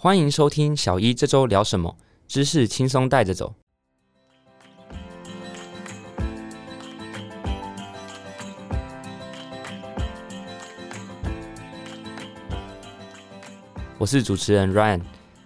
欢迎收听小一这周聊什么，知识轻松带着走。我是主持人 Ryan，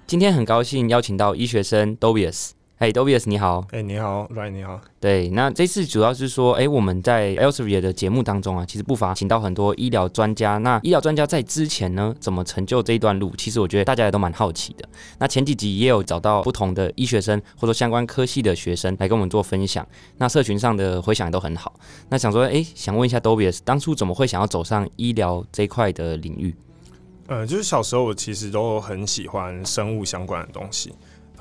今天很高兴邀请到医学生 Dobius。哎，Dobius 你好。哎，你好，Ryan 你好。对，那这次主要是说，哎，我们在 Elsevier 的节目当中啊，其实不乏请到很多医疗专家。那医疗专家在之前呢，怎么成就这一段路？其实我觉得大家也都蛮好奇的。那前几集也有找到不同的医学生或者说相关科系的学生来跟我们做分享。那社群上的回响也都很好。那想说，哎，想问一下 Dobius，当初怎么会想要走上医疗这一块的领域？呃，就是小时候我其实都很喜欢生物相关的东西。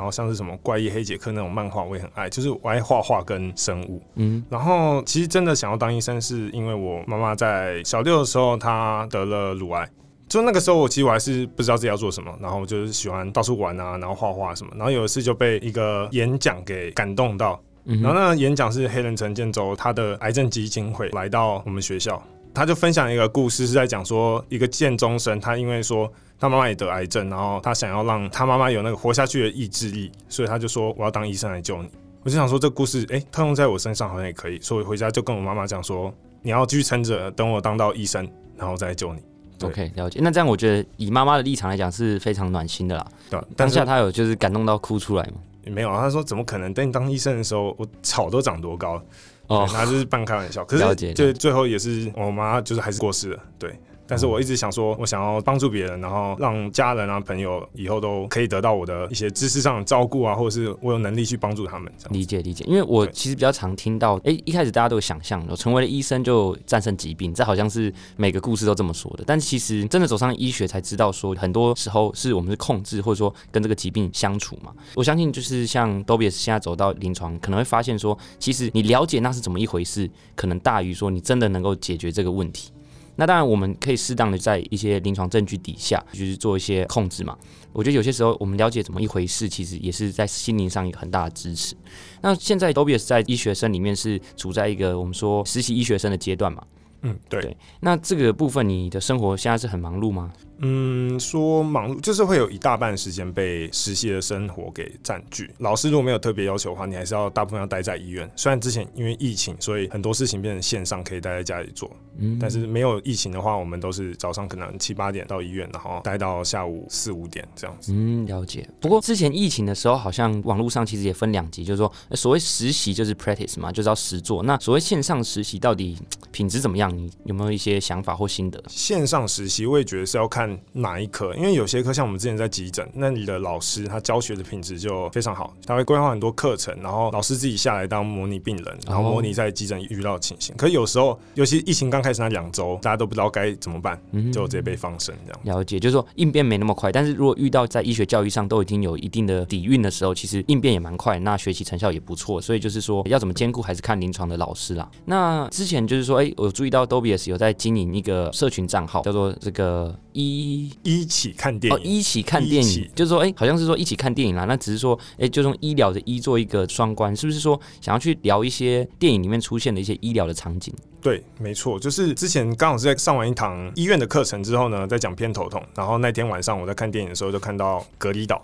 然后像是什么怪异黑杰克那种漫画，我也很爱，就是我爱画画跟生物。嗯，然后其实真的想要当医生，是因为我妈妈在小六的时候，她得了乳癌。就那个时候，我其实我还是不知道自己要做什么，然后就是喜欢到处玩啊，然后画画什么。然后有一次就被一个演讲给感动到，然后那个演讲是黑人陈建州他的癌症基金会来到我们学校，他就分享一个故事，是在讲说一个建中生，他因为说。他妈妈也得癌症，然后他想要让他妈妈有那个活下去的意志力，所以他就说我要当医生来救你。我就想说这故事，哎，套用在我身上好像也可以，所以回家就跟我妈妈讲说，你要继续撑着，等我当到医生，然后再救你。OK，了解。那这样我觉得以妈妈的立场来讲是非常暖心的啦。对，当下他有就是感动到哭出来吗？没有啊，他说怎么可能？等你当医生的时候，我草都长多高？哦，他就是半开玩笑。可是就最后也是我妈就是还是过世了。对。但是我一直想说，我想要帮助别人，然后让家人啊、朋友以后都可以得到我的一些知识上的照顾啊，或者是我有能力去帮助他们。理解理解，因为我其实比较常听到，哎，一开始大家都有想象，成为了医生就战胜疾病，这好像是每个故事都这么说的。但其实真的走上医学才知道，说很多时候是我们是控制或者说跟这个疾病相处嘛。我相信就是像 Dobius 现在走到临床，可能会发现说，其实你了解那是怎么一回事，可能大于说你真的能够解决这个问题。那当然，我们可以适当的在一些临床证据底下，就是做一些控制嘛。我觉得有些时候，我们了解怎么一回事，其实也是在心灵上一个很大的支持。那现在 Dobius 在医学生里面是处在一个我们说实习医学生的阶段嘛？嗯，对。那这个部分，你的生活现在是很忙碌吗？嗯，说忙碌就是会有一大半时间被实习的生活给占据。老师如果没有特别要求的话，你还是要大部分要待在医院。虽然之前因为疫情，所以很多事情变成线上，可以待在家里做。嗯，但是没有疫情的话，我们都是早上可能七八点到医院，然后待到下午四五点这样子。嗯，了解。不过之前疫情的时候，好像网络上其实也分两级，就是说所谓实习就是 practice 嘛，就是要实做。那所谓线上实习到底品质怎么样？你有没有一些想法或心得？线上实习我也觉得是要看。哪一科？因为有些科像我们之前在急诊，那里的老师他教学的品质就非常好，他会规划很多课程，然后老师自己下来当模拟病人，然后模拟在急诊遇到的情形。可是有时候，尤其疫情刚开始那两周，大家都不知道该怎么办，就直接被放生这样。了解，就是说应变没那么快，但是如果遇到在医学教育上都已经有一定的底蕴的时候，其实应变也蛮快，那学习成效也不错。所以就是说要怎么兼顾，还是看临床的老师啦。那之前就是说，哎，我注意到 Dobius 有在经营一个社群账号，叫做这个医医。一起看电影，一起看电影，就是说，哎，好像是说一起看电影啦。那只是说，哎，就用医疗的医做一个双关，是不是说想要去聊一些电影里面出现的一些医疗的场景？对，没错，就是之前刚好是在上完一堂医院的课程之后呢，在讲偏头痛。然后那天晚上我在看电影的时候，就看到《隔离岛》，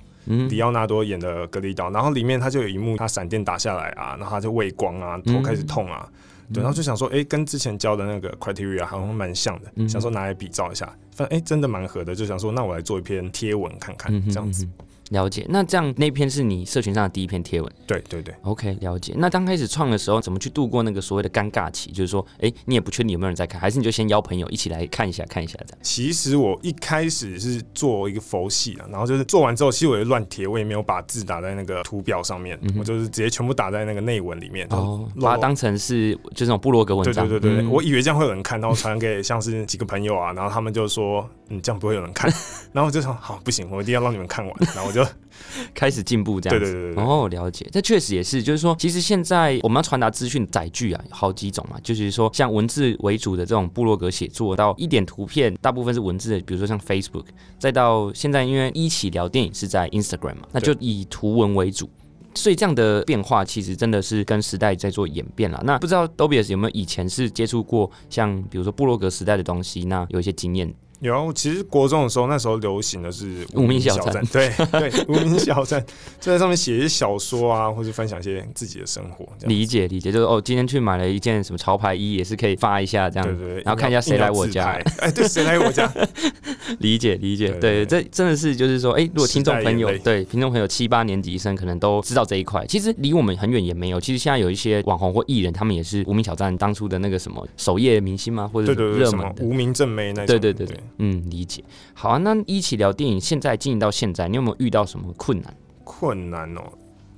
迪奥纳多演的《隔离岛》，然后里面他就有一幕，他闪电打下来啊，然后他就畏光啊，头开始痛啊。对，然后就想说，哎，跟之前教的那个 criteria 好像蛮像的，想说拿来比照一下，发现哎，真的蛮合的，就想说，那我来做一篇贴文看看，这样子。了解，那这样那篇是你社群上的第一篇贴文？对对对，OK，了解。那刚开始创的时候，怎么去度过那个所谓的尴尬期？就是说，哎，你也不确定有没有人在看，还是你就先邀朋友一起来看一下，看一下这样。其实我一开始是做一个佛系啊，然后就是做完之后，其实我也乱贴，我也没有把字打在那个图表上面，我就是直接全部打在那个内文里面，哦，把它当成是就这种部落格文章。对对对对，我以为这样会有人看，然后传给像是几个朋友啊，然后他们就说，嗯，这样不会有人看，然后我就说，好，不行，我一定要让你们看完，然后我就。开始进步这样子，哦，了解，这确实也是，就是说，其实现在我们要传达资讯载具啊，有好几种嘛，就是说，像文字为主的这种部落格写作，到一点图片，大部分是文字的，比如说像 Facebook，再到现在，因为一起聊电影是在 Instagram 嘛，那就以图文为主，所以这样的变化其实真的是跟时代在做演变了。那不知道 Dobius 有没有以前是接触过像比如说部落格时代的东西，那有一些经验？有，其实国中的时候，那时候流行的是无名小站，对对，无名小站就在上面写一些小说啊，或者分享一些自己的生活。理解理解，就是哦，今天去买了一件什么潮牌衣，也是可以发一下这样，对对，然后看一下谁来我家，哎，对，谁来我家？理解理解，对，这真的是就是说，哎，如果听众朋友对听众朋友七八年级生可能都知道这一块，其实离我们很远也没有。其实现在有一些网红或艺人，他们也是无名小站当初的那个什么首页明星吗？或者热门无名正妹那种？对对对对，嗯，理解。好啊，那一起聊电影，现在经营到现在，你有没有遇到什么困难？困难哦。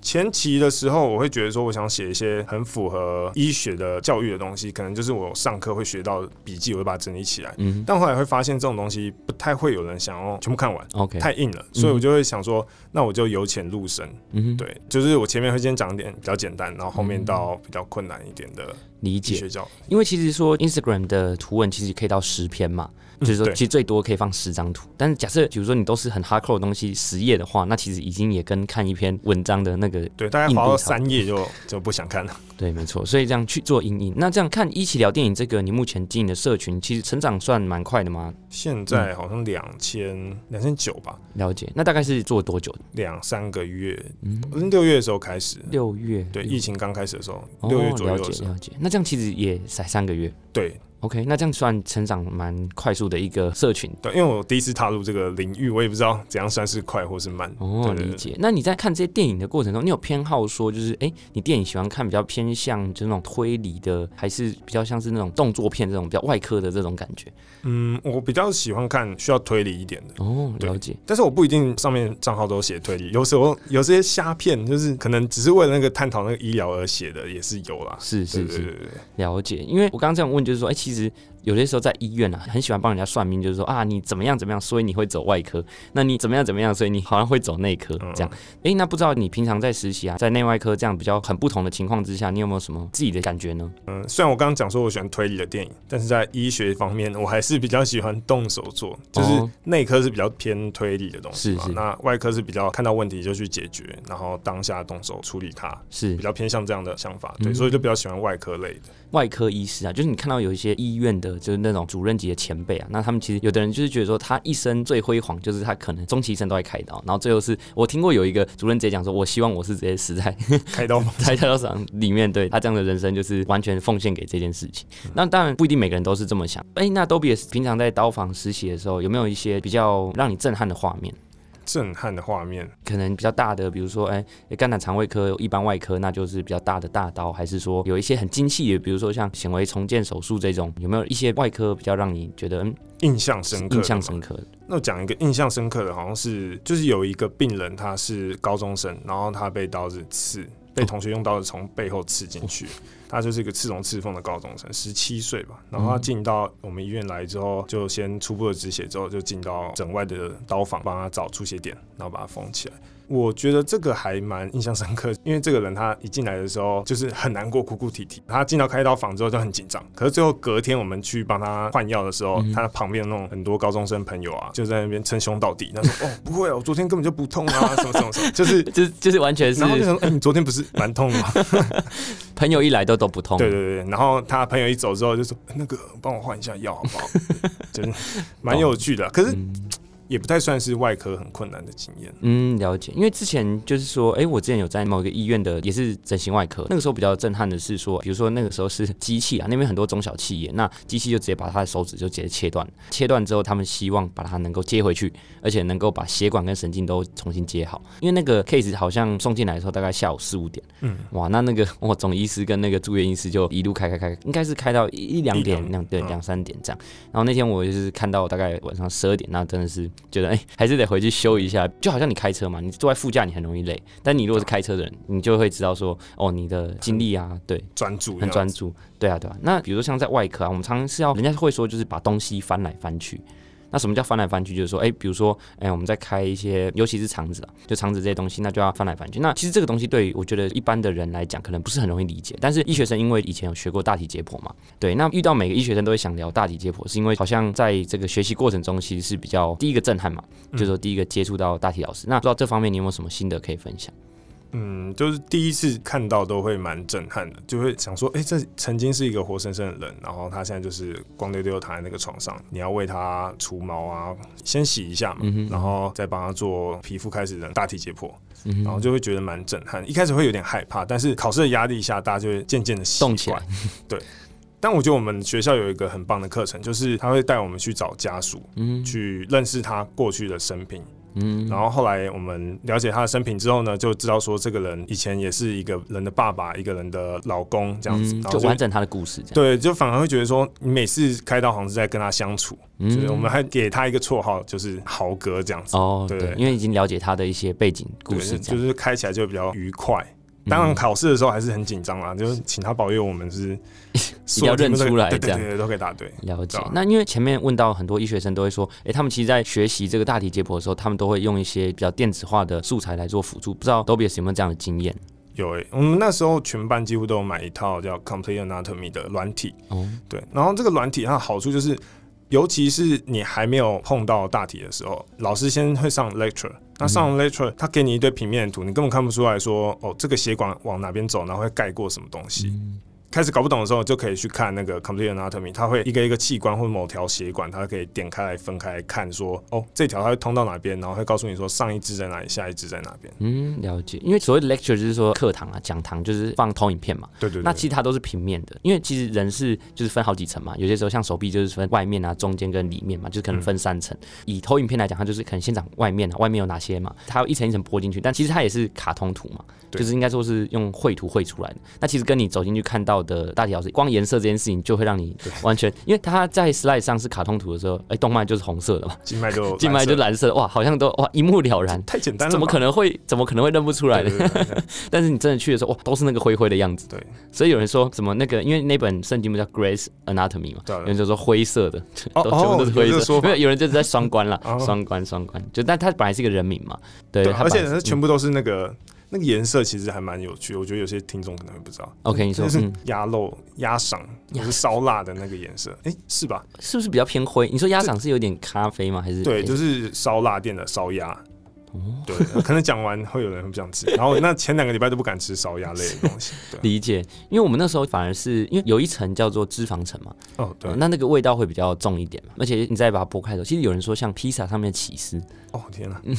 前期的时候，我会觉得说，我想写一些很符合医学的教育的东西，可能就是我上课会学到笔记，我会把它整理起来。嗯，但后来会发现这种东西不太会有人想要全部看完，OK，太硬了，所以我就会想说，那我就由浅入深。嗯，对，就是我前面会先讲点比较简单，然后后面到比较困难一点的理解。因为其实说 Instagram 的图文其实可以到十篇嘛。就是说，其实最多可以放十张图，但是假设比如说你都是很 hardcore 的东西，十页的话，那其实已经也跟看一篇文章的那个对，大概划到三页就就不想看了。对，没错，所以这样去做阴影。那这样看一起聊电影这个，你目前经营的社群其实成长算蛮快的吗？现在好像两千两千九吧。了解，那大概是做多久？两三个月，嗯，六月的时候开始。六月，对，疫情刚开始的时候，六月左右。了解，了解。那这样其实也才三个月。对。OK，那这样算成长蛮快速的一个社群。对，因为我第一次踏入这个领域，我也不知道怎样算是快或是慢。哦，理解。那你在看这些电影的过程中，你有偏好说，就是哎，你电影喜欢看比较偏向就那种推理的，还是比较像是那种动作片这种比较外科的这种感觉？嗯，我比较喜欢看需要推理一点的。哦，了解。但是我不一定上面账号都写推理，有时候有些虾片，就是可能只是为了那个探讨那个医疗而写的，也是有啦。是是是，了解。因为我刚刚这样问，就是说，哎，其实。有些时候在医院啊，很喜欢帮人家算命，就是说啊，你怎么样怎么样，所以你会走外科；那你怎么样怎么样，所以你好像会走内科这样。哎，那不知道你平常在实习啊，在内外科这样比较很不同的情况之下，你有没有什么自己的感觉呢？嗯，虽然我刚刚讲说我喜欢推理的电影，但是在医学方面，我还是比较喜欢动手做，就是内科是比较偏推理的东西嘛，那外科是比较看到问题就去解决，然后当下动手处理它，是比较偏向这样的想法。对，所以就比较喜欢外科类的。外科医师啊，就是你看到有一些医院的，就是那种主任级的前辈啊，那他们其实有的人就是觉得说，他一生最辉煌就是他可能终其一生都在开刀，然后最后是我听过有一个主任直接讲说，我希望我是直接死在 开刀 在开刀场里面，对他这样的人生就是完全奉献给这件事情。那当然不一定每个人都是这么想。哎，那 Dobby 平常在刀房实习的时候，有没有一些比较让你震撼的画面？震撼的画面，可能比较大的，比如说，哎，肝胆肠胃科、一般外科，那就是比较大的大刀，还是说有一些很精细的，比如说像显微重建手术这种，有没有一些外科比较让你觉得印象深刻？印象深刻。那我讲一个印象深刻的，好像是就是有一个病人，他是高中生，然后他被刀子刺，被同学用刀子从背后刺进去。他就是一个刺龙刺凤的高中生，十七岁吧。然后他进到我们医院来之后，就先初步的止血，之后就进到整外的刀房，帮他找出血点，然后把它缝起来。我觉得这个还蛮印象深刻，因为这个人他一进来的时候就是很难过，哭哭啼啼。他进到开刀房之后就很紧张，可是最后隔天我们去帮他换药的时候，他旁边那种很多高中生朋友啊，就在那边称兄道弟，他说：“哦，不会啊，我昨天根本就不痛啊，什么什么什么，就是 就是就是完全是。”然后就说：“哎，你昨天不是蛮痛吗？” 朋友一来都都不痛。对对对，然后他朋友一走之后就说：“那个帮我换一下药好不好？”真的蛮有趣的，可是。也不太算是外科很困难的经验。嗯，了解。因为之前就是说，哎，我之前有在某一个医院的，也是整形外科。那个时候比较震撼的是说，比如说那个时候是机器啊，那边很多中小企业，那机器就直接把他的手指就直接切断。切断之后，他们希望把它能够接回去，而且能够把血管跟神经都重新接好。因为那个 case 好像送进来的时候大概下午四五点。嗯。哇，那那个 我总医师跟那个住院医师就一路开开开，应该是开到一两点两对两三点这样。然后那天我就是看到大概晚上十二点，那真的是。觉得哎，还是得回去修一下，就好像你开车嘛，你坐在副驾你很容易累，但你如果是开车的人，你就会知道说，哦，你的精力啊，对，专注，很专注，对啊，对啊。那比如说像在外科啊，我们常常是要，人家会说就是把东西翻来翻去。那什么叫翻来翻去？就是说，哎，比如说，哎，我们在开一些，尤其是肠子啊，就肠子这些东西，那就要翻来翻去。那其实这个东西对我觉得一般的人来讲，可能不是很容易理解。但是医学生因为以前有学过大体解剖嘛，对，那遇到每个医学生都会想聊大体解剖，是因为好像在这个学习过程中，其实是比较第一个震撼嘛，就是说第一个接触到大体老师。那不知道这方面你有没有什么心得可以分享？嗯，就是第一次看到都会蛮震撼的，就会想说，哎，这曾经是一个活生生的人，然后他现在就是光溜溜躺在那个床上，你要为他除毛啊，先洗一下嘛，然后再帮他做皮肤开始的大体解剖，然后就会觉得蛮震撼。一开始会有点害怕，但是考试的压力下，大家就会渐渐的动起来。对，但我觉得我们学校有一个很棒的课程，就是他会带我们去找家属，嗯，去认识他过去的生平。嗯，然后后来我们了解他的生平之后呢，就知道说这个人以前也是一个人的爸爸，一个人的老公这样子，就完整他的故事。对，就反而会觉得说，你每次开刀好像是在跟他相处，就是我们还给他一个绰号，就是豪哥这样子。哦，对，因为已经了解他的一些背景故事，就是开起来就比较愉快。当然考试的时候还是很紧张啦，就是请他保佑我们是 要认出来，这样都可以答对。了解。那因为前面问到很多医学生都会说，哎，他们其实，在学习这个大体解剖的时候，他们都会用一些比较电子化的素材来做辅助。不知道 Dobby 有没有这样的经验？有诶，我们那时候全班几乎都有买一套叫 Complete Anatomy 的软体。哦，对。然后这个软体它的好处就是，尤其是你还没有碰到大体的时候，老师先会上 lecture。那上 lecture，他给你一堆平面图，你根本看不出来说，哦，这个血管往哪边走，然后会盖过什么东西。开始搞不懂的时候，就可以去看那个 complete anatomy，它会一个一个器官或者某条血管，它可以点开来分开来看，说哦，这条它会通到哪边，然后会告诉你说上一支在哪里，下一支在哪边。嗯，了解。因为所谓的 lecture 就是说课堂啊、讲堂，就是放投影片嘛。对对。那其实它都是平面的，因为其实人是就是分好几层嘛，有些时候像手臂就是分外面啊、中间跟里面嘛，就是可能分三层。以投影片来讲，它就是可能先讲外面啊，外面有哪些嘛，它一层一层播进去，但其实它也是卡通图嘛，就是应该说是用绘图绘出来的。那其实跟你走进去看到的大体老师。光颜色这件事情就会让你完全，因为他在 slide 上是卡通图的时候，哎，动脉就是红色的嘛，静脉就 静脉就蓝色，哇，好像都哇一目了然，太简单了，怎么可能会怎么可能会认不出来的？但是你真的去的时候，哇，都是那个灰灰的样子。对，所以有人说什么那个，因为那本圣经不叫 Grace Anatomy 嘛，有人就说灰色的，都全部都是灰色。没有，有人就是在双关了，双关双关，就但他本来是一个人名嘛，对，而且它全部都是那个。那个颜色其实还蛮有趣，我觉得有些听众可能会不知道。OK，你说是鸭肉鸭嗓，也是烧腊的那个颜色，哎，是吧？是不是比较偏灰？你说鸭嗓是有点咖啡吗？还是对，就是烧腊店的烧鸭。哦，对，可能讲完会有人不想吃，然后那前两个礼拜都不敢吃烧鸭类的东西。理解，因为我们那时候反而是因为有一层叫做脂肪层嘛。哦，对，那那个味道会比较重一点嘛，而且你再把它剥开的时候，其实有人说像披萨上面起司。哦天哪！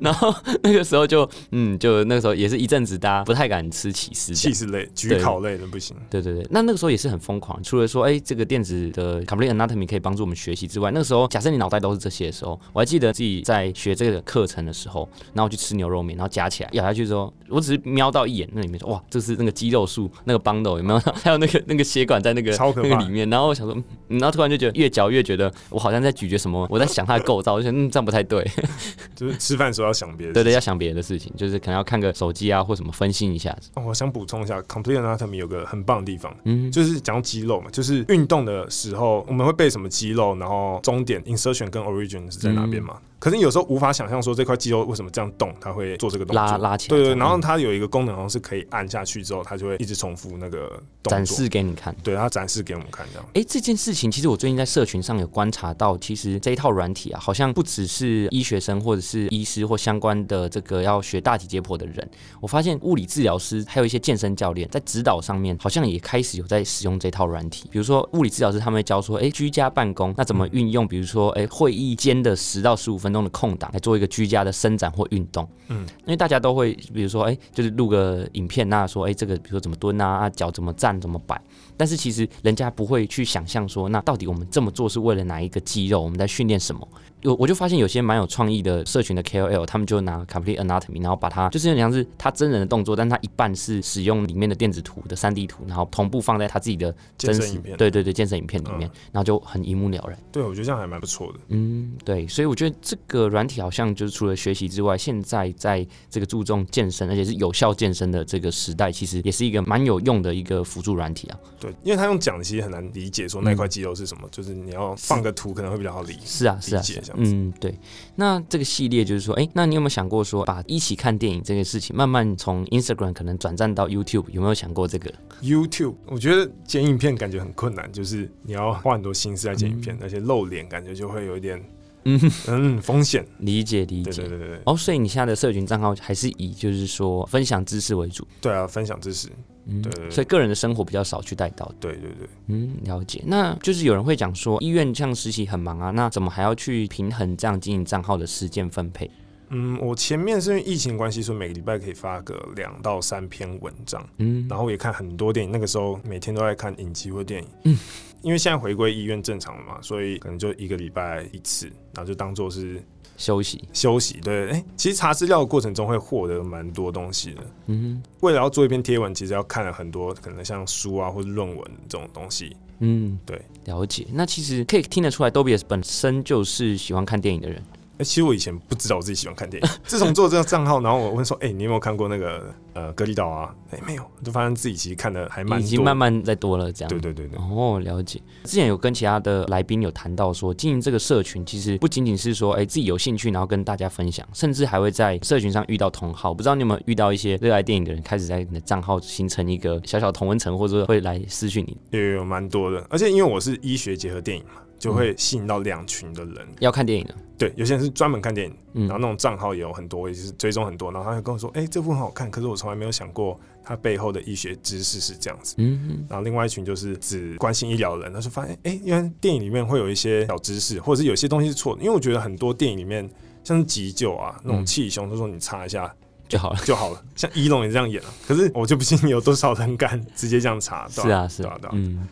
然后那个时候就嗯，就那个时候也是一阵子，大家不太敢吃起司，起司类、焗烤类的不行。对对对，那那个时候也是很疯狂。除了说，哎，这个电子的 complete anatomy 可以帮助我们学习之外，那个时候假设你脑袋都是这些的时候，我还记得自己在学这个课程的时候，然后我去吃牛肉面，然后夹起来咬下去之后，我只是瞄到一眼那里面说，哇，这是那个肌肉束，那个 bundle 有没有？还有那个那个血管在那个那个里面。然后我想说，然后突然就觉得越嚼越觉得我好像在咀嚼什么，我在想它的构造，我觉得嗯这样不太对。就是吃饭时候要想别的，对对，要想别的事情，就是可能要看个手机啊，或什么分析一下子。哦，我想补充一下，Complete Anatomy 有个很棒的地方，嗯，就是讲肌肉嘛，就是运动的时候我们会背什么肌肉，然后终点 insertion 跟 origin 是在哪边嘛。可是你有时候无法想象说这块肌肉为什么这样动，它会做这个动作拉拉起来。对对，然后它有一个功能，好像是可以按下去之后，它就会一直重复那个动作，展示给你看。对，它展示给我们看这样。哎，这件事情其实我最近在社群上有观察到，其实这一套软体啊，好像不只是医学生或者是医师或相关的这个要学大体解剖的人，我发现物理治疗师还有一些健身教练在指导上面，好像也开始有在使用这套软体。比如说物理治疗师他们会教说，哎，居家办公那怎么运用？比如说，哎，会议间的十到十五分钟的空档来做。一个居家的伸展或运动，嗯，因为大家都会，比如说，哎，就是录个影片，那说，哎，这个比如说怎么蹲啊，啊，脚怎么站，怎么摆，但是其实人家不会去想象说，那到底我们这么做是为了哪一个肌肉？我们在训练什么？有我就发现有些蛮有创意的社群的 KOL，他们就拿 Complete Anatomy，然后把它就是像是他真人的动作，但他一半是使用里面的电子图的 3D 图，然后同步放在他自己的真实影片，对对对，健身影片里面，然后就很一目了然。对，我觉得这样还蛮不错的。嗯，对，所以我觉得这个软体好像就是除了学习之外，现在在这个注重健身，而且是有效健身的这个时代，其实也是一个蛮有用的一个辅助软体啊。对，因为他用讲其实很难理解，说那块肌肉是什么，就是你要放个图可能会比较好理。是啊，是啊，嗯，对。那这个系列就是说，哎，那你有没有想过说，把一起看电影这件事情，慢慢从 Instagram 可能转战到 YouTube，有没有想过这个？YouTube，我觉得剪影片感觉很困难，就是你要花很多心思在剪影片，而且露脸感觉就会有一点嗯嗯，风险，理解理解，对对对对。哦，所以你现在的社群账号还是以就是说分享知识为主？对啊，分享知识。嗯，对。所以个人的生活比较少去带到。对对对。嗯，了解。那就是有人会讲说，医院像实习很忙啊，那怎么还要去平衡这样经营账号的时间分配？嗯，我前面是因为疫情关系，说每个礼拜可以发个两到三篇文章，嗯，然后也看很多电影，那个时候每天都在看影集或电影，嗯，因为现在回归医院正常了嘛，所以可能就一个礼拜一次，然后就当做是休息。休息。对，哎，其实查资料的过程中会获得蛮多东西的，嗯，为了要做一篇贴文，其实要看了很多可能像书啊或者论文这种东西，嗯，对，了解。那其实可以听得出来，Dobius 本身就是喜欢看电影的人。哎，其实我以前不知道我自己喜欢看电影。自从做这个账号，然后我问说：“哎，你有没有看过那个呃《隔离岛》啊？”哎，没有，就发现自己其实看的还蛮已经慢慢在多了这样。对对对对。哦，了解。之前有跟其他的来宾有谈到说，经营这个社群其实不仅仅是说，哎，自己有兴趣然后跟大家分享，甚至还会在社群上遇到同好。不知道你有没有遇到一些热爱电影的人，开始在你的账号形成一个小小同温层，或者说会来私讯你？有有蛮多的，而且因为我是医学结合电影嘛。就会吸引到两群的人要看电影的，对，有些人是专门看电影，然后那种账号也有很多，也是追踪很多，然后他就跟我说：“哎，这部很好看。”可是我从来没有想过它背后的医学知识是这样子。嗯，然后另外一群就是只关心医疗的人，他就发现：“哎，因为电影里面会有一些小知识，或者是有些东西是错的。”因为我觉得很多电影里面像是急救啊，那种气胸，他说你查一下就好了 就好了。像伊龙也这样演了，可是我就不信有多少人敢直接这样查。是啊，是啊，嗯。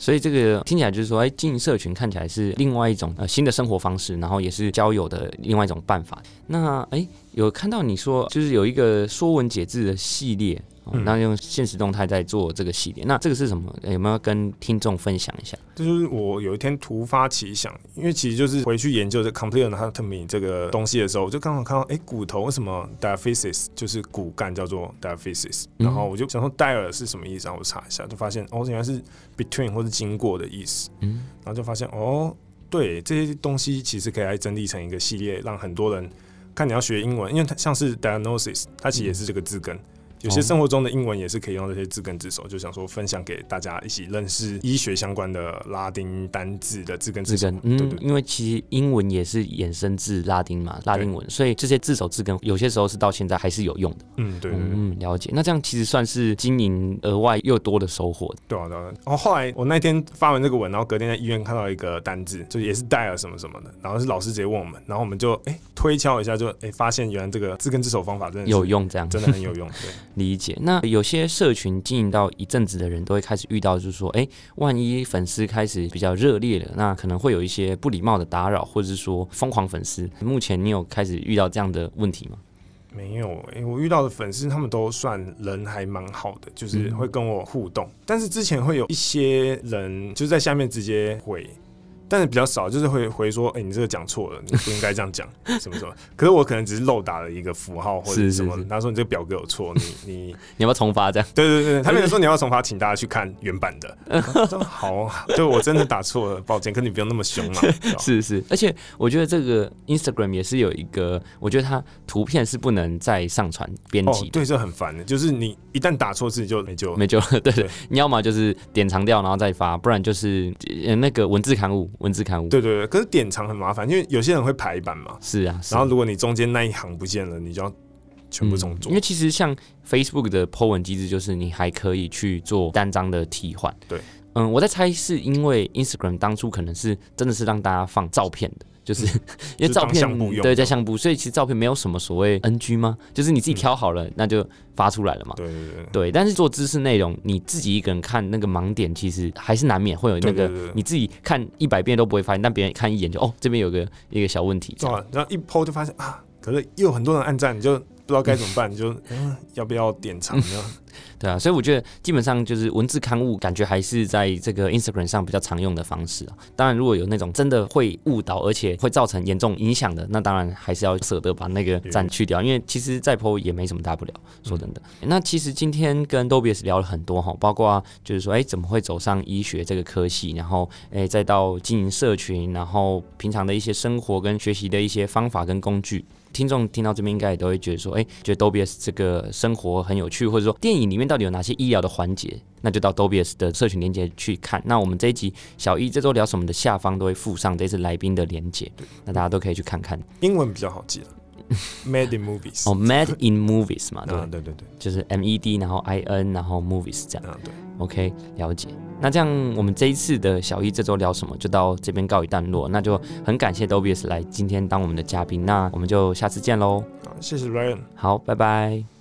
所以这个听起来就是说，哎，经营社群看起来是另外一种呃新的生活方式，然后也是交友的另外一种办法。那哎，有看到你说就是有一个说文解字的系列。那用现实动态在做这个系列，那这个是什么？有没有跟听众分享一下？就是我有一天突发奇想，因为其实就是回去研究这 complete anatomy 这个东西的时候，我就刚好看到，哎，骨头为什么 diaphysis 就是骨干叫做 diaphysis，然后我就想说 dia 是什么意思，然后我查一下，就发现哦，原来是 between 或是经过的意思。嗯，然后就发现哦，对，这些东西其实可以来整理成一个系列，让很多人看你要学英文，因为它像是 diagnosis，它其实也是这个字根。有些生活中的英文也是可以用这些字根字首，就想说分享给大家一起认识医学相关的拉丁单字的字根字根。嗯，因为其实英文也是衍生自拉丁嘛，拉丁文，所以这些字首字根有些时候是到现在还是有用的。嗯，对，嗯，了解。那这样其实算是经营额外又多的收获。对啊，对啊。然后后来我那天发完这个文，然后隔天在医院看到一个单字，就也是戴尔什么什么的，然后是老师直接问我们，然后我们就哎推敲一下，就哎发现原来这个自根自首方法真的有用，这样真的很有用。对，理解。那有些社群经营到一阵子的人都会开始遇到，就是说，哎，万一粉丝开始比较热烈了，那可能会有一些不礼貌的打扰，或者是说疯狂粉丝。目前你有开始遇到这样的问题吗？没有，哎，我遇到的粉丝他们都算人还蛮好的，就是会跟我互动。但是之前会有一些人就是在下面直接回。但是比较少，就是会回说，哎，你这个讲错了，你不应该这样讲，什么什么。可是我可能只是漏打了一个符号或者什么。他说你这个表格有错，你 你 你要不要重发？这样？对对对，他没有说你要重发，请大家去看原版的。好，对我真的打错了，抱歉，可你不用那么凶嘛。是是，而且我觉得这个 Instagram 也是有一个，我觉得它图片是不能再上传编辑。对，这很烦的，就是你一旦打错字就没救，没救。对对，你要么就是典藏掉然后再发，不然就是那个文字刊物。文字刊物，对对对，可是典藏很麻烦，因为有些人会排版嘛。是啊，然后如果你中间那一行不见了，你就要全部重做。因为其实像 Facebook 的 po 文机制，就是你还可以去做单张的替换。对，嗯，我在猜是因为 Instagram 当初可能是真的是让大家放照片的。就是 因为照片对在相簿，所以其实照片没有什么所谓 NG 吗？就是你自己挑好了，那就发出来了嘛。对对对。对，但是做知识内容，你自己一个人看那个盲点，其实还是难免会有那个你自己看一百遍都不会发现，但别人看一眼就哦，这边有个一个小问题。对，然后一抛就发现啊，可是又有很多人按赞，你就不知道该怎么办，你就嗯要不要点藏呢？对啊，所以我觉得基本上就是文字刊物，感觉还是在这个 Instagram 上比较常用的方式啊。当然，如果有那种真的会误导，而且会造成严重影响的，那当然还是要舍得把那个赞去掉，因为其实再 po 也没什么大不了。说真的，那其实今天跟 Dobius 聊了很多哈，包括就是说，哎，怎么会走上医学这个科系，然后哎，再到经营社群，然后平常的一些生活跟学习的一些方法跟工具。听众听到这边应该也都会觉得说，哎，觉得 Dobius 这个生活很有趣，或者说电影。里面到底有哪些医疗的环节，那就到 Dobius 的社群连接去看。那我们这一集小一这周聊什么的下方都会附上这次来宾的连接，那大家都可以去看看。英文比较好记了。Made in movies 哦，Made in movies 嘛，对对对对，就是 M E D，然后 I N，然后 movies 这样。啊，对，OK，了解。那这样我们这一次的小一这周聊什么，就到这边告一段落。那就很感谢 Dobius 来今天当我们的嘉宾，那我们就下次见喽。好，谢谢 Ryan，好，拜拜。